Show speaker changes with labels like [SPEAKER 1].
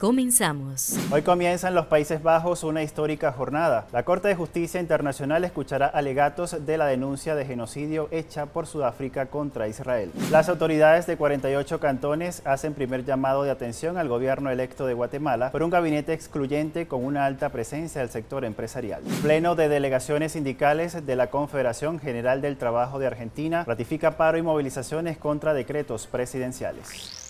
[SPEAKER 1] Comenzamos.
[SPEAKER 2] Hoy comienza en los Países Bajos una histórica jornada. La Corte de Justicia Internacional escuchará alegatos de la denuncia de genocidio hecha por Sudáfrica contra Israel. Las autoridades de 48 cantones hacen primer llamado de atención al gobierno electo de Guatemala por un gabinete excluyente con una alta presencia del sector empresarial. Pleno de delegaciones sindicales de la Confederación General del Trabajo de Argentina ratifica paro y movilizaciones contra decretos presidenciales.